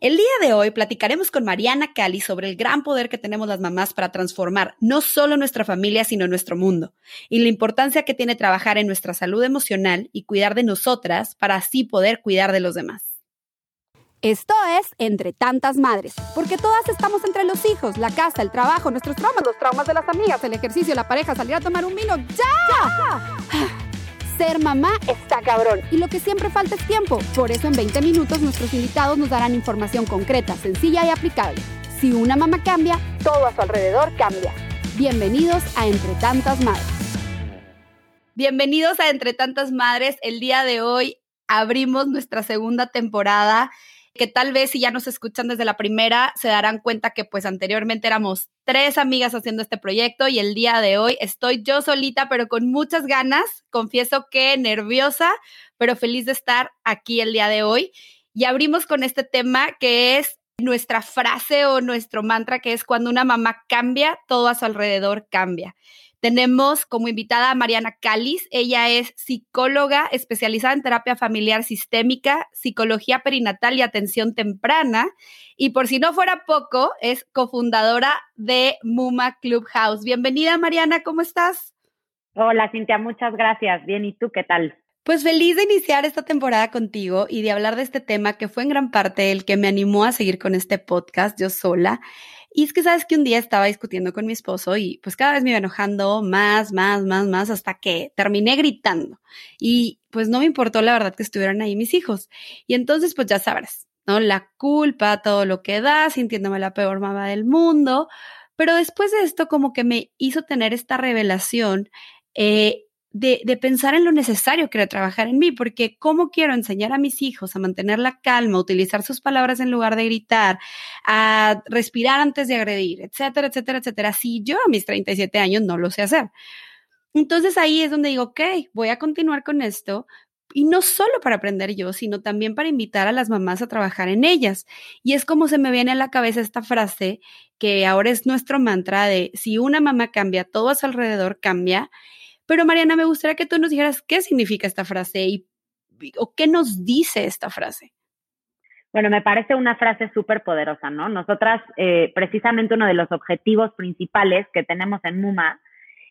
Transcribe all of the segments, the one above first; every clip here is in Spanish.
El día de hoy platicaremos con Mariana Cali sobre el gran poder que tenemos las mamás para transformar no solo nuestra familia, sino nuestro mundo, y la importancia que tiene trabajar en nuestra salud emocional y cuidar de nosotras para así poder cuidar de los demás. Esto es Entre tantas madres, porque todas estamos entre los hijos, la casa, el trabajo, nuestros traumas, los traumas de las amigas, el ejercicio, la pareja, salir a tomar un vino. ¡Ya! Ser mamá está cabrón y lo que siempre falta es tiempo. Por eso en 20 minutos nuestros invitados nos darán información concreta, sencilla y aplicable. Si una mamá cambia, todo a su alrededor cambia. Bienvenidos a Entre Tantas Madres. Bienvenidos a Entre Tantas Madres. El día de hoy abrimos nuestra segunda temporada que tal vez si ya nos escuchan desde la primera se darán cuenta que pues anteriormente éramos tres amigas haciendo este proyecto y el día de hoy estoy yo solita pero con muchas ganas, confieso que nerviosa, pero feliz de estar aquí el día de hoy. Y abrimos con este tema que es nuestra frase o nuestro mantra que es cuando una mamá cambia, todo a su alrededor cambia. Tenemos como invitada a Mariana Cáliz. Ella es psicóloga especializada en terapia familiar sistémica, psicología perinatal y atención temprana. Y por si no fuera poco, es cofundadora de Muma Clubhouse. Bienvenida, Mariana, ¿cómo estás? Hola, Cintia, muchas gracias. Bien, ¿y tú qué tal? Pues feliz de iniciar esta temporada contigo y de hablar de este tema que fue en gran parte el que me animó a seguir con este podcast yo sola. Y es que sabes que un día estaba discutiendo con mi esposo y pues cada vez me iba enojando más, más, más, más hasta que terminé gritando. Y pues no me importó la verdad que estuvieran ahí mis hijos. Y entonces pues ya sabrás, ¿no? La culpa, todo lo que da, sintiéndome la peor mamá del mundo. Pero después de esto como que me hizo tener esta revelación eh, de, pensar en lo necesario que era trabajar en mí, porque ¿cómo quiero enseñar a mis hijos a mantener la calma, utilizar sus palabras en lugar de gritar, a respirar antes de agredir, etcétera, etcétera, etcétera? Si yo a mis 37 años no lo sé hacer. Entonces ahí es donde digo, ok, voy a continuar con esto. Y no solo para aprender yo, sino también para invitar a las mamás a trabajar en ellas. Y es como se me viene a la cabeza esta frase que ahora es nuestro mantra de si una mamá cambia, todo a su alrededor cambia. Pero Mariana, me gustaría que tú nos dijeras qué significa esta frase y, o qué nos dice esta frase. Bueno, me parece una frase súper poderosa, ¿no? Nosotras, eh, precisamente uno de los objetivos principales que tenemos en MUMA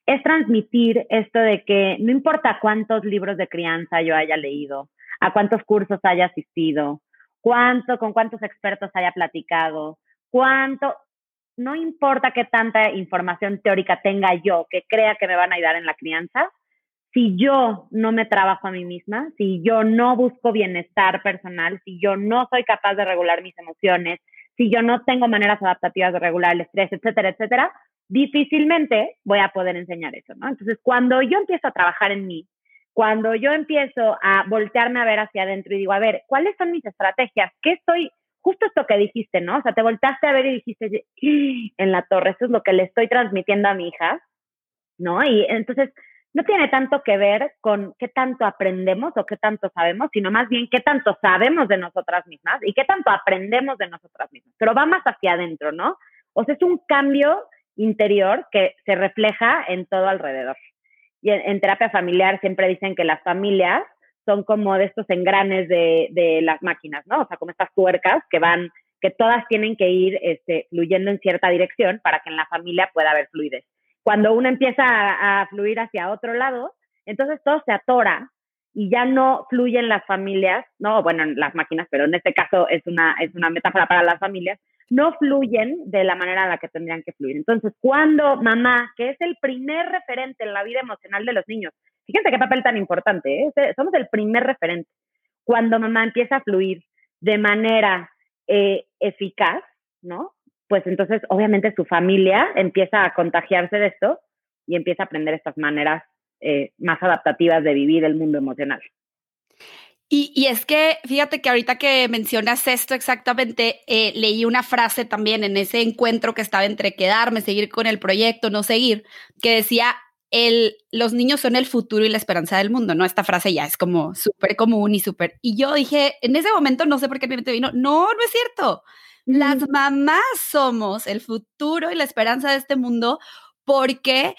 es transmitir esto de que no importa cuántos libros de crianza yo haya leído, a cuántos cursos haya asistido, cuánto, con cuántos expertos haya platicado, cuánto, no importa qué tanta información teórica tenga yo que crea que me van a ayudar en la crianza, si yo no me trabajo a mí misma, si yo no busco bienestar personal, si yo no soy capaz de regular mis emociones, si yo no tengo maneras adaptativas de regular el estrés, etcétera, etcétera, difícilmente voy a poder enseñar eso, ¿no? Entonces, cuando yo empiezo a trabajar en mí, cuando yo empiezo a voltearme a ver hacia adentro y digo, a ver, ¿cuáles son mis estrategias? ¿Qué estoy justo esto que dijiste, ¿no? O sea, te voltaste a ver y dijiste, en la torre, esto es lo que le estoy transmitiendo a mi hija, ¿no? Y entonces, no tiene tanto que ver con qué tanto aprendemos o qué tanto sabemos, sino más bien qué tanto sabemos de nosotras mismas y qué tanto aprendemos de nosotras mismas. Pero va más hacia adentro, ¿no? O sea, es un cambio interior que se refleja en todo alrededor. Y en terapia familiar siempre dicen que las familias son como de estos engranes de, las máquinas, ¿no? O sea, como estas tuercas que van, que todas tienen que ir este, fluyendo en cierta dirección para que en la familia pueda haber fluidez. Cuando uno empieza a, fluir hacia otro lado, entonces todo se atora y ya no fluyen las familias, no, bueno, las máquinas, pero en este caso es una, es una metáfora para las familias, no fluyen de la manera en la que tendrían que fluir. Entonces, cuando mamá, que es el primer referente en la vida emocional de los niños, Fíjense qué papel tan importante, ¿eh? somos el primer referente. Cuando mamá empieza a fluir de manera eh, eficaz, ¿no? Pues entonces obviamente su familia empieza a contagiarse de esto y empieza a aprender estas maneras eh, más adaptativas de vivir el mundo emocional. Y, y, es que, fíjate que ahorita que mencionas esto exactamente, leí una frase también en ese encuentro que estaba entre quedarme, seguir con el proyecto, no seguir, que decía, el, los niños son el futuro y la esperanza del mundo, ¿no? Esta frase ya es como súper común y súper. Y yo dije, en ese momento, no sé por qué mi mente vino, no, no es cierto. Las mamás somos el futuro y la esperanza de este mundo porque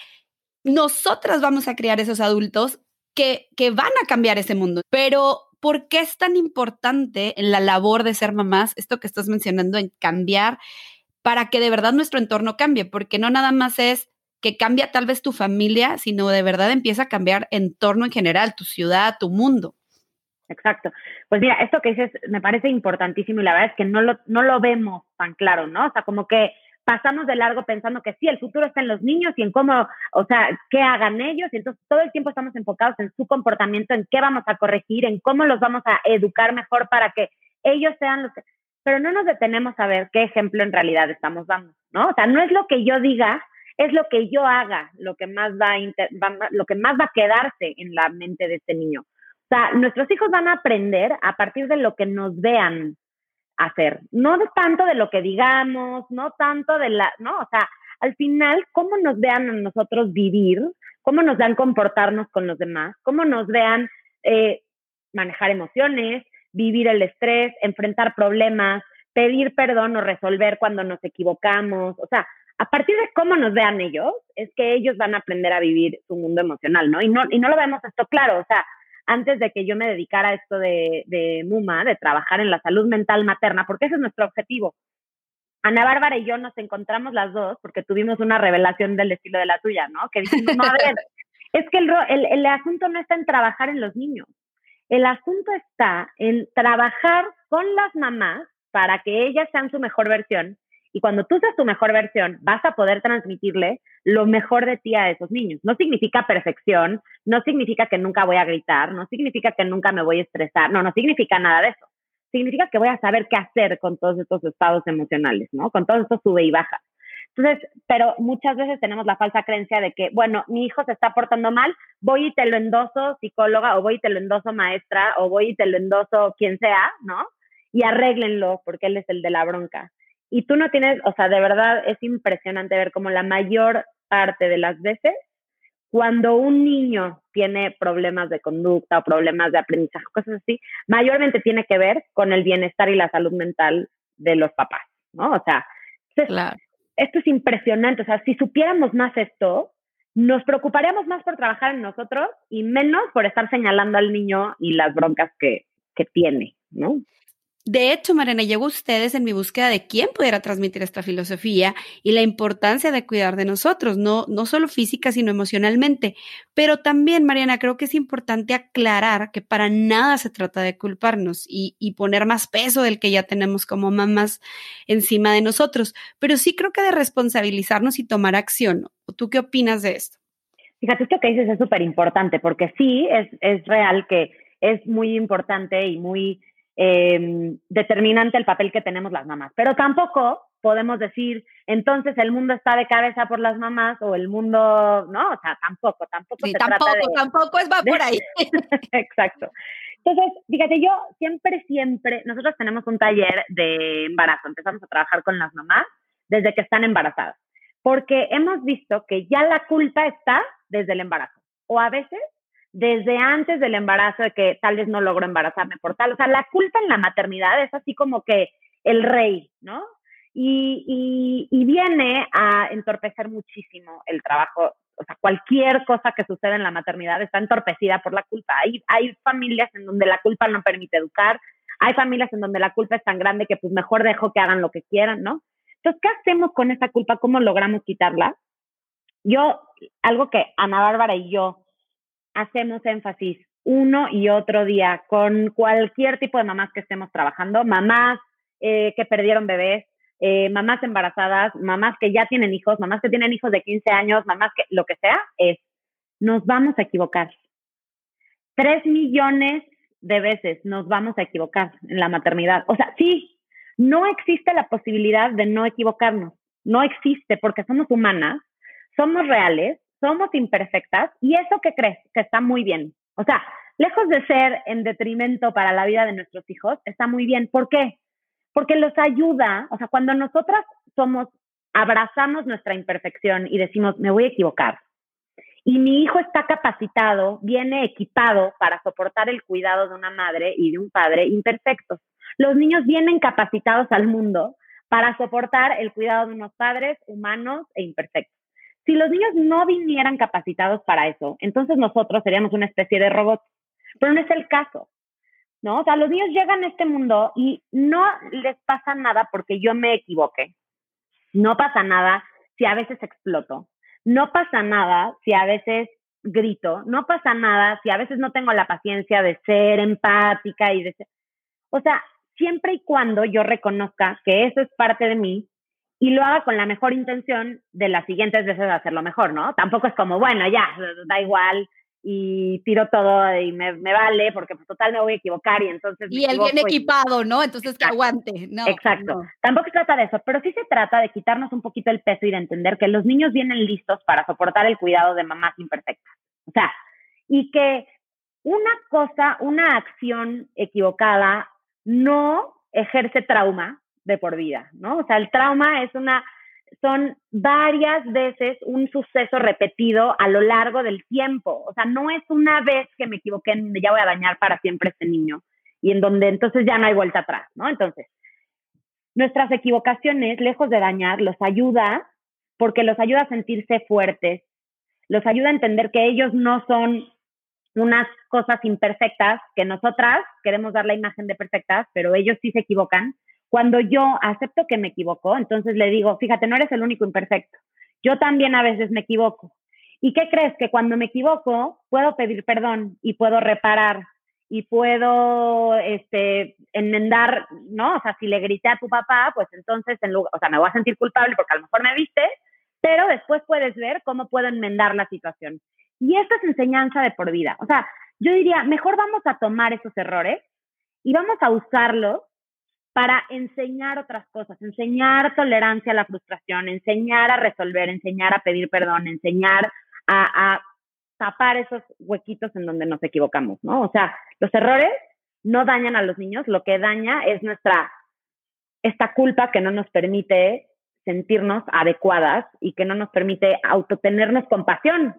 nosotras vamos a crear esos adultos que, que van a cambiar ese mundo. Pero ¿por qué es tan importante en la labor de ser mamás esto que estás mencionando en cambiar para que de verdad nuestro entorno cambie? Porque no nada más es que cambia tal vez tu familia, sino de verdad empieza a cambiar entorno en general, tu ciudad, tu mundo. Exacto. Pues mira, esto que dices me parece importantísimo y la verdad es que no lo, no lo vemos tan claro, ¿no? O sea, como que pasamos de largo pensando que sí, el futuro está en los niños y en cómo, o sea, qué hagan ellos. Y entonces todo el tiempo estamos enfocados en su comportamiento, en qué vamos a corregir, en cómo los vamos a educar mejor para que ellos sean los que... Pero no nos detenemos a ver qué ejemplo en realidad estamos dando, ¿no? O sea, no es lo que yo diga, es lo que yo haga, lo que más va, va lo que más va a quedarse en la mente de este niño. O sea, nuestros hijos van a aprender a partir de lo que nos vean hacer, no tanto de lo que digamos, no tanto de la, no, o sea, al final, cómo nos vean a nosotros vivir, cómo nos vean comportarnos con los demás, cómo nos vean eh, manejar emociones, vivir el estrés, enfrentar problemas, pedir perdón o resolver cuando nos equivocamos, o sea, a partir de cómo nos vean ellos, es que ellos van a aprender a vivir su mundo emocional, ¿no? Y no, y no lo vemos esto claro, o sea, antes de que yo me dedicara a esto de, de MUMA, de trabajar en la salud mental materna, porque ese es nuestro objetivo. Ana Bárbara y yo nos encontramos las dos porque tuvimos una revelación del estilo de la tuya, ¿no? Que dijimos, no, a ver, es que el, el, el asunto no está en trabajar en los niños, el asunto está en trabajar con las mamás para que ellas sean su mejor versión y cuando tú seas tu mejor versión, vas a poder transmitirle lo mejor de ti a esos niños. No significa perfección, no significa que nunca voy a gritar, no significa que nunca me voy a estresar, no, no significa nada de eso. Significa que voy a saber qué hacer con todos estos estados emocionales, ¿no? Con todos estos sube y baja. Entonces, pero muchas veces tenemos la falsa creencia de que, bueno, mi hijo se está portando mal, voy y te lo endoso psicóloga, o voy y te lo endoso maestra, o voy y te lo endoso quien sea, ¿no? Y arréglenlo porque él es el de la bronca. Y tú no tienes, o sea, de verdad es impresionante ver cómo la mayor parte de las veces, cuando un niño tiene problemas de conducta o problemas de aprendizaje, cosas así, mayormente tiene que ver con el bienestar y la salud mental de los papás, ¿no? O sea, esto es impresionante. O sea, si supiéramos más esto, nos preocuparíamos más por trabajar en nosotros y menos por estar señalando al niño y las broncas que, que tiene, ¿no? De hecho, Mariana, llevo ustedes en mi búsqueda de quién pudiera transmitir esta filosofía y la importancia de cuidar de nosotros, no, no solo física, sino emocionalmente. Pero también, Mariana, creo que es importante aclarar que para nada se trata de culparnos y, y poner más peso del que ya tenemos como mamás encima de nosotros, pero sí creo que de responsabilizarnos y tomar acción. ¿Tú qué opinas de esto? Fíjate, esto que dices es súper importante, porque sí, es, es real que es muy importante y muy Em, determinante el papel que tenemos las mamás. Pero tampoco podemos decir, entonces el mundo está de cabeza por las mamás o el mundo, no, o sea, tampoco, tampoco se tampoco, trata de... Tampoco es va por ahí. Exacto. Entonces, fíjate, yo siempre, siempre, nosotros tenemos un taller de embarazo, empezamos a trabajar con las mamás desde que están embarazadas, porque hemos visto que ya la culpa está desde el embarazo, o a veces desde antes del embarazo, de que tal vez no logro embarazarme por tal. O sea, la culpa en la maternidad es así como que el rey, ¿no? Y, y, viene a entorpecer muchísimo el trabajo. O sea, cualquier cosa que suceda en la maternidad está entorpecida por la culpa. Hay, hay familias en donde la culpa no permite educar, hay familias en donde la culpa es tan grande que pues mejor dejo que hagan lo que quieran, ¿no? Entonces, ¿qué hacemos con esa culpa? ¿Cómo logramos quitarla? Yo, algo que Ana Bárbara y yo hacemos énfasis uno y otro día con cualquier tipo de mamás que estemos trabajando, mamás eh, que perdieron bebés, eh, mamás embarazadas, mamás que ya tienen hijos, mamás que tienen hijos de 15 años, mamás que lo que sea, es, nos vamos a equivocar. Tres millones de veces nos vamos a equivocar en la maternidad. O sea, sí, no existe la posibilidad de no equivocarnos. No existe porque somos humanas, somos reales somos imperfectas y eso que crees que está muy bien. O sea, lejos de ser en detrimento para la vida de nuestros hijos, está muy bien. ¿Por qué? Porque los ayuda, o sea, cuando nosotras somos, abrazamos nuestra imperfección y decimos, me voy a equivocar, y mi hijo está capacitado, viene equipado para soportar el cuidado de una madre y de un padre imperfectos. Los niños vienen capacitados al mundo para soportar el cuidado de unos padres humanos e imperfectos. Si los niños no vinieran capacitados para eso, entonces nosotros seríamos una especie de robots. Pero no es el caso. ¿no? O sea, los niños llegan a este mundo y no les pasa nada porque yo me equivoqué. No pasa nada si a veces exploto. No pasa nada si a veces grito. No pasa nada si a veces no tengo la paciencia de ser empática y de ser... O sea, siempre y cuando yo reconozca que eso es parte de mí y lo haga con la mejor intención de las siguientes veces de hacerlo mejor, ¿no? Tampoco es como, bueno, ya, da igual, y tiro todo y me, vale porque pues, total me voy a equivocar y entonces... Y él viene equipado, ¿no? Entonces que aguante. No, Exacto. Tampoco se trata de eso, pero sí se trata de quitarnos un poquito el peso y de entender que los niños vienen listos para soportar el cuidado de mamás imperfectas. O sea, y que una cosa, una acción equivocada no ejerce trauma de por vida, ¿no? O sea, el trauma es una son varias veces un suceso repetido a lo largo del tiempo. O sea, no es una vez que me equivoqué ya voy a dañar para siempre a este niño y en donde entonces ya no hay vuelta atrás, ¿no? Entonces, nuestras equivocaciones, lejos de dañar, los ayuda porque los ayuda a sentirse fuertes, los ayuda a entender que ellos no son unas cosas imperfectas que nosotras queremos dar la imagen de perfectas, pero ellos sí se equivocan cuando yo acepto que me equivoco, entonces le digo, fíjate, no eres el único imperfecto. Yo también a veces me equivoco. ¿Y qué crees? Que cuando me equivoco, puedo pedir perdón y puedo reparar y puedo este, enmendar, ¿no? O sea, si le grité a tu papá, pues entonces, en lugar, o sea, me voy a sentir culpable porque a lo mejor me viste, pero después puedes ver cómo puedo enmendar la situación. Y esto es enseñanza de por vida. O sea, yo diría, mejor vamos a tomar esos errores y vamos a usarlos para enseñar otras cosas, enseñar tolerancia a la frustración, enseñar a resolver, enseñar a pedir perdón, enseñar a, tapar esos huequitos en donde nos equivocamos, ¿no? O sea, los errores no dañan a los niños, lo que daña es nuestra, esta culpa que no nos permite sentirnos adecuadas y que no nos permite autotenernos compasión,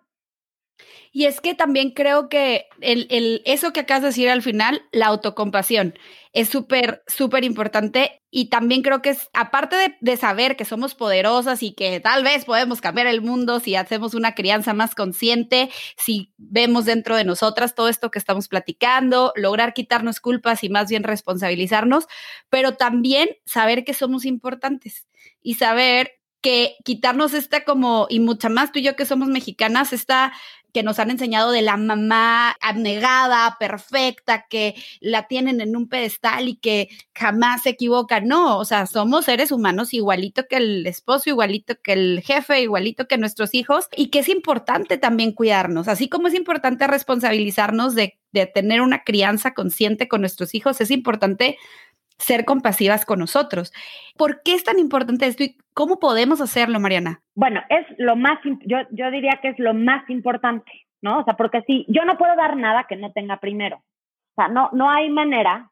y es que también creo que el, el, eso que acabas de decir al final, la autocompasión, es súper, súper importante. Y también creo que es, aparte de, de, saber que somos poderosas y que tal vez podemos cambiar el mundo si hacemos una crianza más consciente, si vemos dentro de nosotras todo esto que estamos platicando, lograr quitarnos culpas y más bien responsabilizarnos, pero también saber que somos importantes y saber que quitarnos esta como, y mucha más tú y yo que somos mexicanas, esta que nos han enseñado de la mamá abnegada, perfecta, que la tienen en un pedestal y que jamás se equivoca. No, o sea, somos seres humanos igualito que el esposo, igualito que el jefe, igualito que nuestros hijos y que es importante también cuidarnos, así como es importante responsabilizarnos de, de tener una crianza consciente con nuestros hijos, es importante ser compasivas con nosotros. ¿Por qué es tan importante esto y cómo podemos hacerlo, Mariana? Bueno, es lo más, yo, yo diría que es lo más importante, ¿no? O sea, porque si yo no puedo dar nada que no tenga primero. O sea, no, no hay manera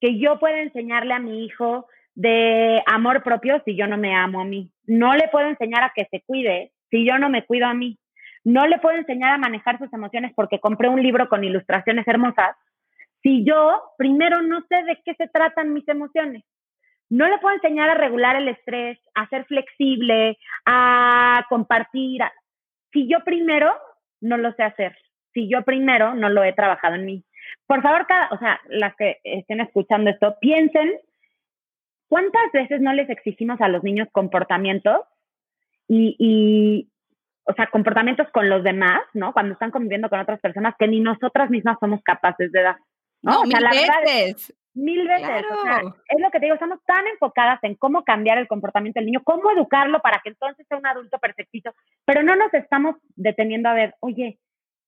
que yo pueda enseñarle a mi hijo de amor propio si yo no me amo a mí. No le puedo enseñar a que se cuide si yo no me cuido a mí. No le puedo enseñar a manejar sus emociones porque compré un libro con ilustraciones hermosas si yo primero no sé de qué se tratan mis emociones? No le puedo enseñar a regular el estrés, a ser flexible, a compartir. Si yo primero no lo sé hacer, si yo primero no lo he trabajado en mí. Por favor, cada, o sea, las que estén escuchando esto, piensen cuántas veces no les exigimos a los niños comportamientos y, y, o sea, comportamientos con los demás, ¿no? Cuando están conviviendo con otras personas que ni nosotras mismas somos capaces de dar. ¿No? mil veces. mil veces. es lo que te digo, estamos tan enfocadas en cómo cambiar el comportamiento del niño, cómo educarlo para que entonces sea un adulto perfectito, pero no nos estamos deteniendo a ver, oye,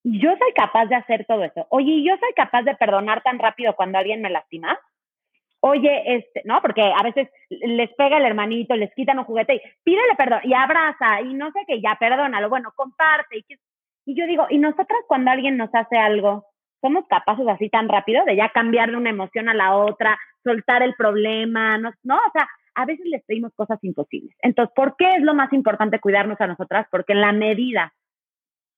yo soy capaz de hacer todo eso. Oye, yo soy capaz de perdonar tan rápido cuando alguien me lastima. Oye, este, ¿no? Porque a veces les pega el hermanito, les quitan un juguete y pídele perdón y abraza y no sé qué, ya perdónalo, bueno, comparte. Y, y yo digo, y nosotras cuando alguien nos hace algo, somos capaces así tan rápido de ya cambiar de una emoción a la otra, soltar el problema, ¿no? ¿no? O sea, a veces les pedimos cosas imposibles. Entonces, ¿por qué es lo más importante cuidarnos a nosotras? Porque en la medida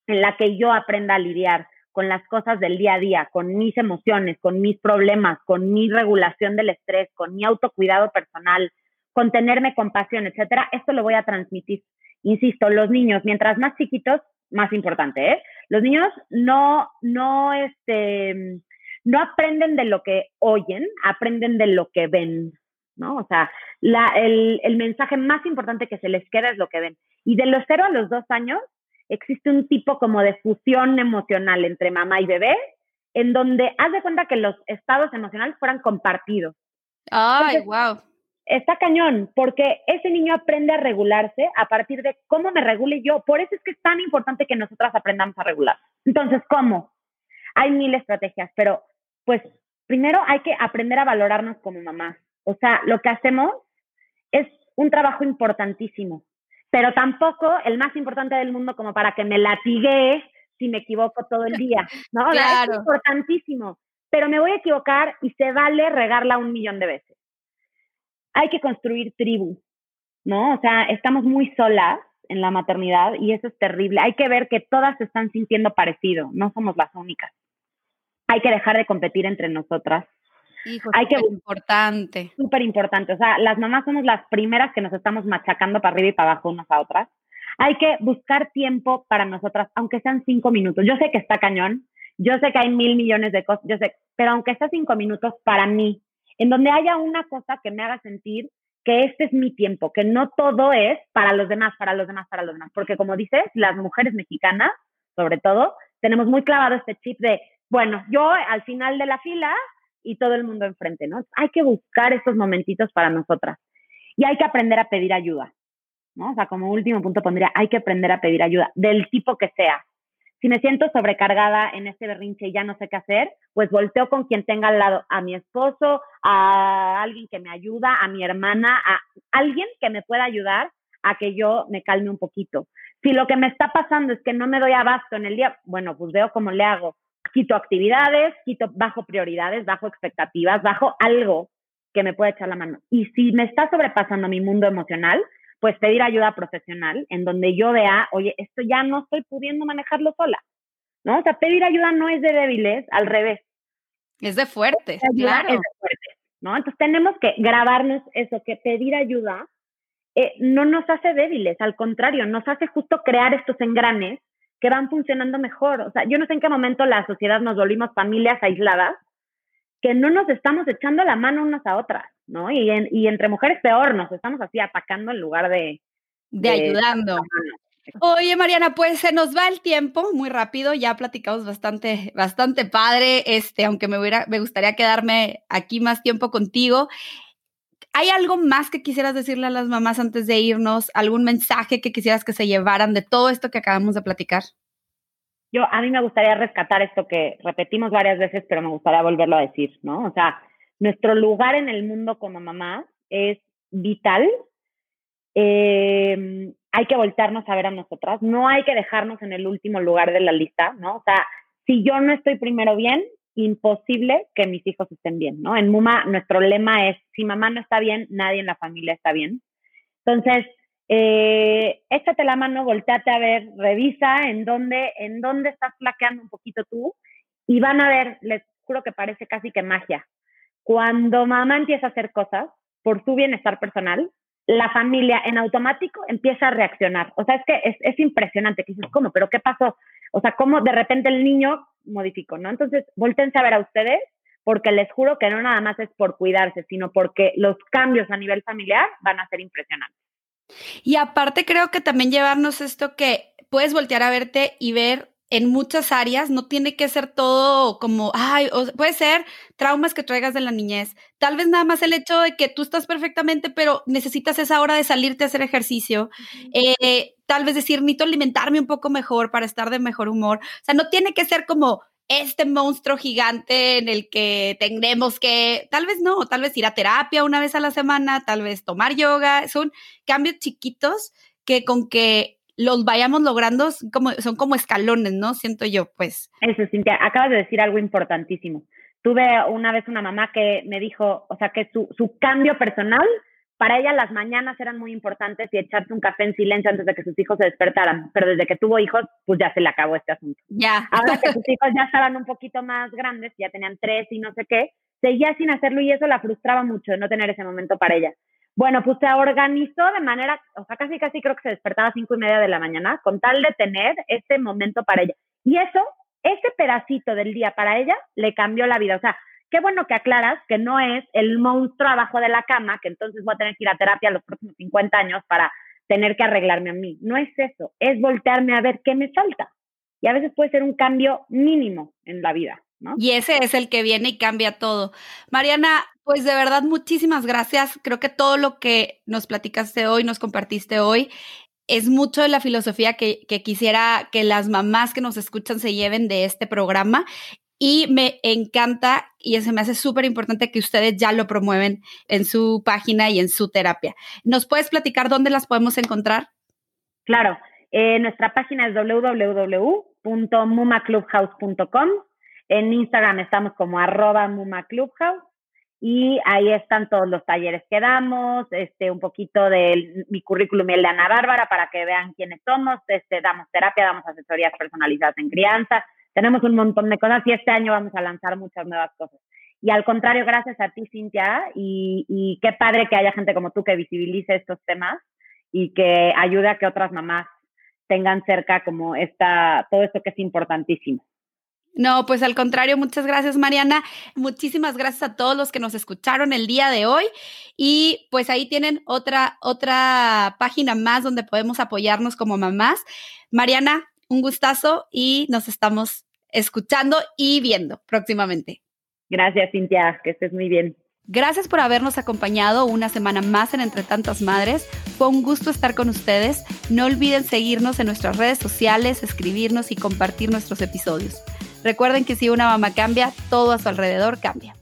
en la que yo aprenda a lidiar con las cosas del día a día, con mis emociones, con mis problemas, con mi regulación del estrés, con mi autocuidado personal, con tenerme compasión, etcétera, esto lo voy a transmitir. Insisto, los niños, mientras más chiquitos, más importante, ¿eh? Los niños no, no, este, no aprenden de lo que oyen, aprenden de lo que ven, ¿no? O sea, la, el, el mensaje más importante que se les queda es lo que ven. Y de los cero a los dos años existe un tipo como de fusión emocional entre mamá y bebé, en donde haz de cuenta que los estados emocionales fueran compartidos. Ay, wow. Está cañón, porque ese niño aprende a regularse a partir de cómo me regule yo. Por eso es que es tan importante que nosotras aprendamos a regular. Entonces, ¿cómo? Hay mil estrategias, pero pues primero hay que aprender a valorarnos como mamás. O sea, lo que hacemos es un trabajo importantísimo, pero tampoco el más importante del mundo como para que me latigue si me equivoco todo el día, ¿no? Claro. Es importantísimo, pero me voy a equivocar y se vale regarla un millón de veces. Hay que construir tribu, ¿no? O sea, estamos muy solas en la maternidad y eso es terrible. Hay que ver que todas se están sintiendo parecido, no somos las únicas. Hay que dejar de competir entre nosotras. Hijo, Hay que- importante. Súper importante. O sea, las mamás somos las primeras que nos estamos machacando para arriba y para abajo unas a otras. Hay que buscar tiempo para nosotras, aunque sean cinco minutos. Yo sé que está cañón, yo sé que hay mil millones de cosas, yo sé, pero aunque sea cinco minutos para mí, en donde haya una cosa que me haga sentir que este es mi tiempo, que no todo es para los demás, para los demás, para los demás. Porque como dices, las mujeres mexicanas, sobre todo, tenemos muy clavado este chip de, bueno, yo al final de la fila y todo el mundo enfrente, ¿no? Hay que buscar estos momentitos para nosotras. Y hay que aprender a pedir ayuda, ¿no? O sea, como último punto pondría, hay que aprender a pedir ayuda, del tipo que sea. Si me siento sobrecargada en este berrinche y ya no sé qué hacer, pues volteo con quien tenga al lado, a mi esposo, a alguien que me ayuda, a mi hermana, a alguien que me pueda ayudar a que yo me calme un poquito. Si lo que me está pasando es que no me doy abasto en el día, bueno, pues veo cómo le hago. Quito actividades, quito, bajo prioridades, bajo expectativas, bajo algo que me pueda echar la mano. Y si me está sobrepasando mi mundo emocional, pues pedir ayuda profesional en donde yo vea, oye, esto ya no estoy pudiendo manejarlo sola, ¿no? O sea, pedir ayuda no es de débiles, al revés. Es de fuertes, claro. es de fuertes, ¿no? Entonces tenemos que grabarnos eso, que pedir ayuda eh, no nos hace débiles, al contrario, nos hace justo crear estos engranes que van funcionando mejor. O sea, yo no sé en qué momento la sociedad nos volvimos familias aisladas, que no nos estamos echando la mano unas a otras, ¿no? Y, en- y entre mujeres peor, nos estamos así atacando en lugar de... De de- ayudando. Oye, Mariana, pues se nos va el tiempo muy rápido, ya platicamos bastante, bastante padre, este, aunque me hubiera, me gustaría quedarme aquí más tiempo contigo. ¿Hay algo más que quisieras decirle a las mamás antes de irnos? ¿Algún mensaje que quisieras que se llevaran de todo esto que acabamos de platicar? yo a mí me gustaría rescatar esto que repetimos varias veces, pero me gustaría volverlo a decir, ¿no? O sea, nuestro lugar en el mundo como mamás es vital. Eh, hay que voltearnos a ver a nosotras, no hay que dejarnos en el último lugar de la lista, ¿no? O sea, si yo no estoy primero bien, imposible que mis hijos estén bien, ¿no? En Muma nuestro lema es, si mamá no está bien, nadie en la familia está bien. Entonces, eh, échate la mano, volteate a ver, revisa en dónde, en dónde estás flaqueando un poquito tú y van a ver, les juro que parece casi que magia. Cuando mamá empieza a hacer cosas por su bienestar personal, la familia en automático empieza a reaccionar. O sea, es que es, es impresionante, que dices, ¿cómo? ¿Pero qué pasó? O sea, ¿cómo de repente el niño modificó, no? Entonces, voltense a ver a ustedes, porque les juro que no nada más es por cuidarse, sino porque los cambios a nivel familiar van a ser impresionantes. Y aparte creo que también llevarnos esto que puedes voltear a verte y ver en muchas áreas, no tiene que ser todo como, ay, o puede ser traumas que traigas de la niñez, tal vez nada más el hecho de que tú estás perfectamente, pero necesitas esa hora de salirte a hacer ejercicio, eh, tal vez decir, necesito alimentarme un poco mejor para estar de mejor humor, o sea, no tiene que ser como este monstruo gigante en el que tendremos que, tal vez no, tal vez ir a terapia una vez a la semana, tal vez tomar yoga, son cambios chiquitos que con que los vayamos logrando como, son como escalones, ¿no? Siento yo, pues. Eso, Cintia, acabas de decir algo importantísimo. Tuve una vez una mamá que me dijo, o sea, que su, su cambio personal, para ella las mañanas eran muy importantes y echarse un café en silencio antes de que sus hijos se despertaran, pero desde que tuvo hijos, pues ya se le acabó este asunto. Ya. Ahora que sus hijos ya estaban un poquito más grandes, ya tenían tres y no sé qué, seguía sin hacerlo y eso la frustraba mucho no tener ese momento para ella. Bueno, pues se organizó de manera, o sea, casi casi creo que se despertaba a cinco y media de la mañana con tal de tener ese momento para ella. Y eso ese pedacito del día para ella le cambió la vida. O sea, qué bueno que aclaras que no es el monstruo abajo de la cama, que entonces voy a tener que ir a terapia los próximos 50 años para tener que arreglarme a mí. No es eso, es voltearme a ver qué me falta. Y a veces puede ser un cambio mínimo en la vida. ¿No? Y ese es el que viene y cambia todo. Mariana, pues de verdad muchísimas gracias. Creo que todo lo que nos platicaste hoy, nos compartiste hoy, es mucho de la filosofía que, que, quisiera que las mamás que nos escuchan se lleven de este programa. Y me encanta y se me hace súper importante que ustedes ya lo promueven en su página y en su terapia. ¿Nos puedes platicar dónde las podemos encontrar? Claro, eh, nuestra página es www.mumaclubhouse.com. En Instagram estamos como arroba mumaclubhouse y ahí están todos los talleres que damos, este, un poquito de mi currículum y el de Ana Bárbara para que vean quiénes somos, este, damos terapia, damos asesorías personalizadas en crianza, tenemos un montón de cosas y este año vamos a lanzar muchas nuevas cosas. Y al contrario, gracias a ti, Cintia, y, y qué padre que haya gente como tú que visibilice estos temas y que ayude a que otras mamás tengan cerca como esta, todo esto que es importantísimo. No, pues al contrario, muchas gracias Mariana. Muchísimas gracias a todos los que nos escucharon el día de hoy. Y pues ahí tienen otra, otra página más donde podemos apoyarnos como mamás. Mariana, un gustazo y nos estamos escuchando y viendo próximamente. Gracias, Cintia, que estés muy bien. Gracias por habernos acompañado una semana más en Entre Tantas Madres. Fue un gusto estar con ustedes. No olviden seguirnos en nuestras redes sociales, escribirnos y compartir nuestros episodios. Recuerden que si una mamá cambia, todo a su alrededor cambia.